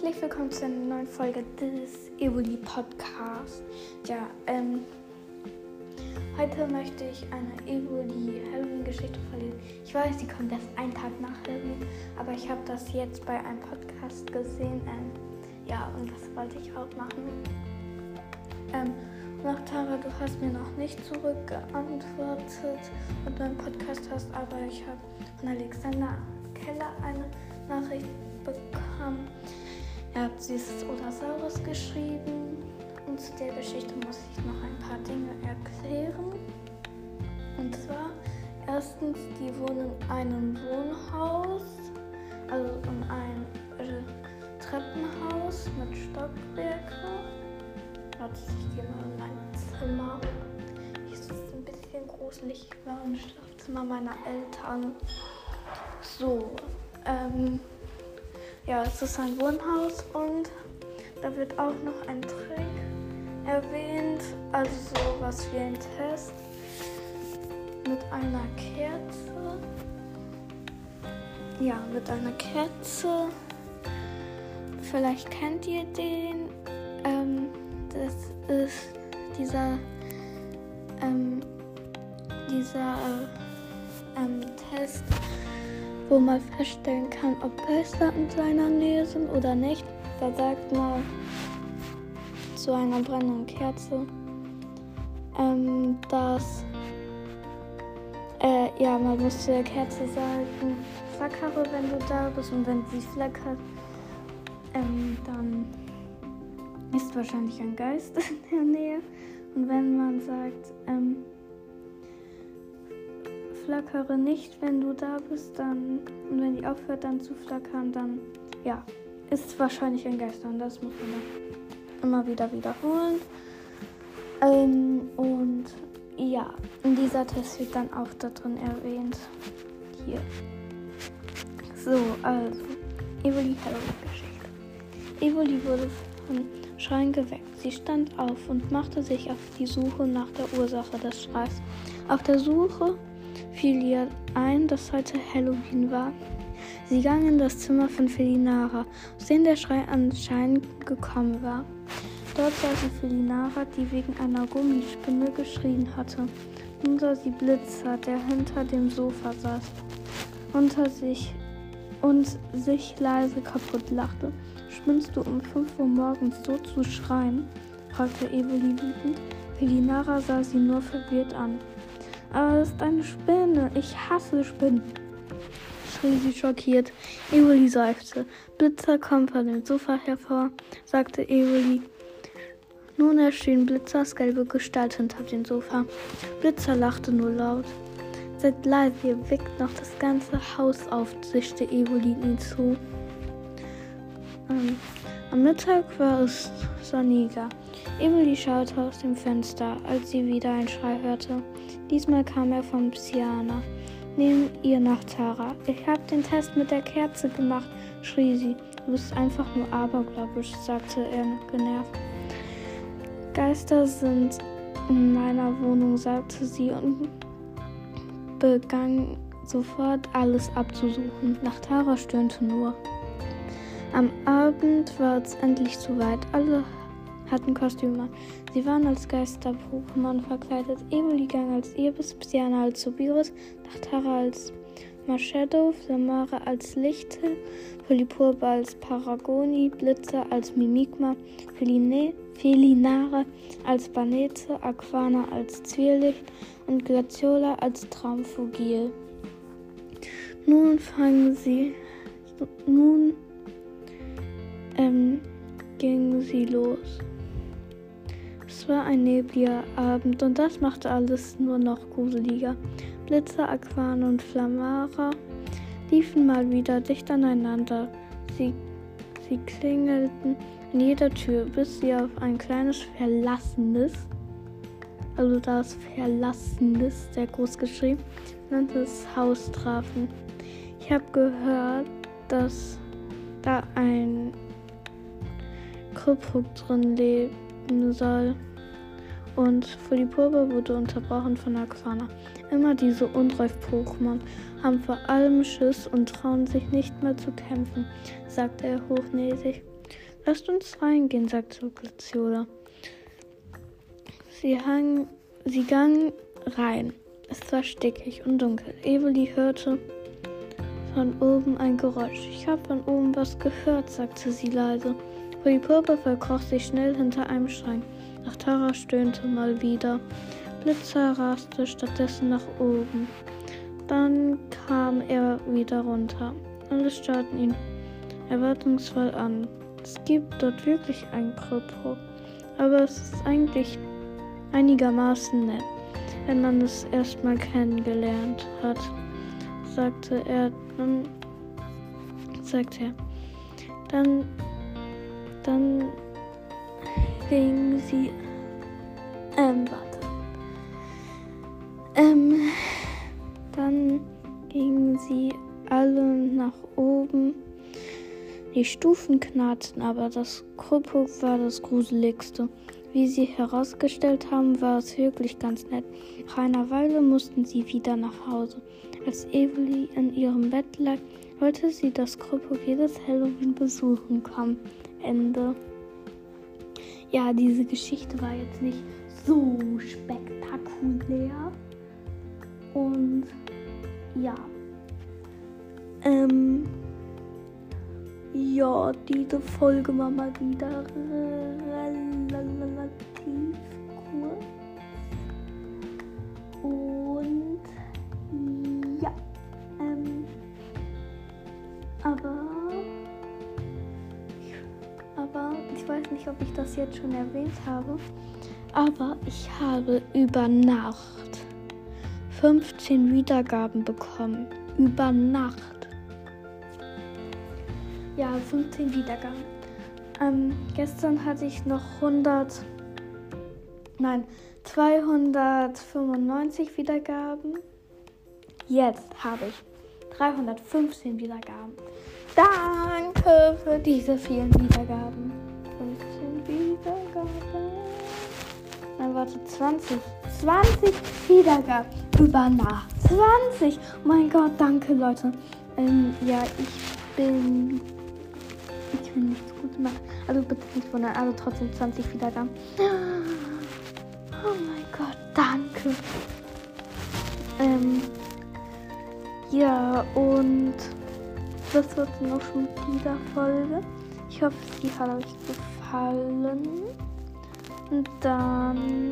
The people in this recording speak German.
herzlich willkommen zu einer neuen Folge des Evoli Podcasts. Ja, ähm, heute möchte ich eine Evoli Halloween Geschichte verlesen. Ich weiß, die kommt erst einen Tag nach Halloween, aber ich habe das jetzt bei einem Podcast gesehen. Ähm, ja, und das wollte ich auch machen. Ähm, nach Tara, du hast mir noch nicht zurückgeantwortet und deinen Podcast hast, aber ich habe von Alexander Keller eine Nachricht bekommen. Er hat dieses Odasaurus geschrieben und zu der Geschichte muss ich noch ein paar Dinge erklären. Und zwar, erstens, die wohnen in einem Wohnhaus, also in einem äh, Treppenhaus mit Stockwerken. Warte, ich gehe mal in mein Zimmer. Hier ist es ein bisschen gruselig. Ich war im Schlafzimmer meiner Eltern. So, ähm, ja, es ist ein Wohnhaus und da wird auch noch ein Trick erwähnt, also sowas wie ein Test mit einer Kerze. Ja, mit einer Kerze. Vielleicht kennt ihr den. Ähm, das ist dieser ähm, dieser äh, ähm, Test wo man feststellen kann, ob Geister in seiner Nähe sind oder nicht. Da sagt man zu einer brennenden Kerze, ähm, dass äh, ja, man muss zu der Kerze sagen, flackere, wenn du da bist und wenn sie flackert, ähm, dann ist wahrscheinlich ein Geist in der Nähe. Und wenn man sagt, ähm, flackere nicht, wenn du da bist, dann und wenn die aufhört dann zu flackern, dann ja, ist wahrscheinlich ein Geist und das muss man immer wieder wiederholen. Ähm, und ja, in dieser Test wird dann auch da drin erwähnt. Hier. So, also, Evoli Halloween-Geschichte. Evoli wurde vom Schreien geweckt. Sie stand auf und machte sich auf die Suche nach der Ursache des Schreis. Auf der Suche fiel ihr ein, dass heute Halloween war. Sie ging in das Zimmer von Felinara, aus dem der Schrei anscheinend gekommen war. Dort sah sie Felinara, die wegen einer Gummispinne geschrien hatte. Nun sah sie Blitzer, der hinter dem Sofa saß, unter sich und sich leise kaputt lachte. Schminnst du um 5 Uhr morgens so zu schreien? fragte Evoli wütend. Felinara sah sie nur verwirrt an. Aber es ist eine Spinne. Ich hasse Spinnen. schrie sie schockiert. Evoli seufzte. Blitzer kommt von dem Sofa hervor, sagte Evoli. Nun erschien Blitzers gelbe Gestalt hinter dem Sofa. Blitzer lachte nur laut. Seid leise, ihr weckt noch das ganze Haus auf, zischte Evoli ihm zu. Am Mittag war es sonniger. Emily schaute aus dem Fenster, als sie wieder einen Schrei hörte. Diesmal kam er von Psyana. Neben ihr nach Tara. Ich habe den Test mit der Kerze gemacht, schrie sie. Du bist einfach nur abergläubisch, sagte er genervt. Geister sind in meiner Wohnung, sagte sie und begann sofort alles abzusuchen. Nach Tara stöhnte nur. Am Abend war es endlich soweit. Alle hatten Kostüme. Sie waren als Geister-Pokémon verkleidet. Evoli ging als Iris, Psyana als Subirus, Nachtara als Marshadow, Samara als Lichte, Polypurba als Paragoni, Blitzer als Mimikma, Feline, Felinare als Banete, Aquana als Zwirlicht und Glaciola als Traumfugil. Nun fangen sie. Nun ähm, gingen sie los. Es war ein nebliger Abend und das machte alles nur noch gruseliger. Blitzer, Aquan und Flamara liefen mal wieder dicht aneinander. Sie, sie klingelten an jeder Tür, bis sie auf ein kleines verlassenes, also das verlassenes, sehr groß geschrieben, nanntes Haus trafen. Ich habe gehört, dass da ein Krüppuk drin leben soll. Und Fulipurba wurde unterbrochen von Aquana. Immer diese Unreif-Pokémon haben vor allem Schiss und trauen sich nicht mehr zu kämpfen, sagte er hochnäsig. Lasst uns reingehen, sagte Glaciola. Sie, hang, sie gang rein. Es war stickig und dunkel. Evoli hörte von oben ein Geräusch. Ich habe von oben was gehört, sagte sie leise. Die Purpur verkroch sich schnell hinter einem Schrank. Ach, Tara stöhnte mal wieder. Blitzer raste stattdessen nach oben. Dann kam er wieder runter. Alle starrten ihn erwartungsvoll an. Es gibt dort wirklich ein Krypto, aber es ist eigentlich einigermaßen nett, wenn man es erstmal kennengelernt hat, sagte er. Dann sagte er. Dann, dann ging sie. Ähm, warte. Ähm, dann gingen sie alle nach oben. Die Stufen knarrten, aber das Krüppel war das gruseligste. Wie sie herausgestellt haben, war es wirklich ganz nett. Nach einer Weile mussten sie wieder nach Hause. Als Evely in ihrem Bett lag, wollte sie das Krüppel jedes Halloween besuchen kommen. Ende. Ja, diese Geschichte war jetzt nicht so spektakulär. Und ja. Ähm, ja, diese Folge war mal wieder das jetzt schon erwähnt habe, aber ich habe über Nacht 15 Wiedergaben bekommen. Über Nacht. Ja, 15 Wiedergaben. Ähm, gestern hatte ich noch 100, nein, 295 Wiedergaben. Jetzt habe ich 315 Wiedergaben. Danke für diese vielen Wiedergaben. 15 Wiedergaben. Dann warte, 20. 20 Wiedergaben über Nacht. 20! Oh mein Gott, danke Leute. Ähm, ja, ich bin. Ich will nichts gut machen. Also bitte nicht wundern, also trotzdem 20 Wiedergaben. Oh mein Gott, danke. Ähm, ja, und das wird dann auch schon mit dieser Folge. Ich hoffe, sie hat euch gefallen. Und dann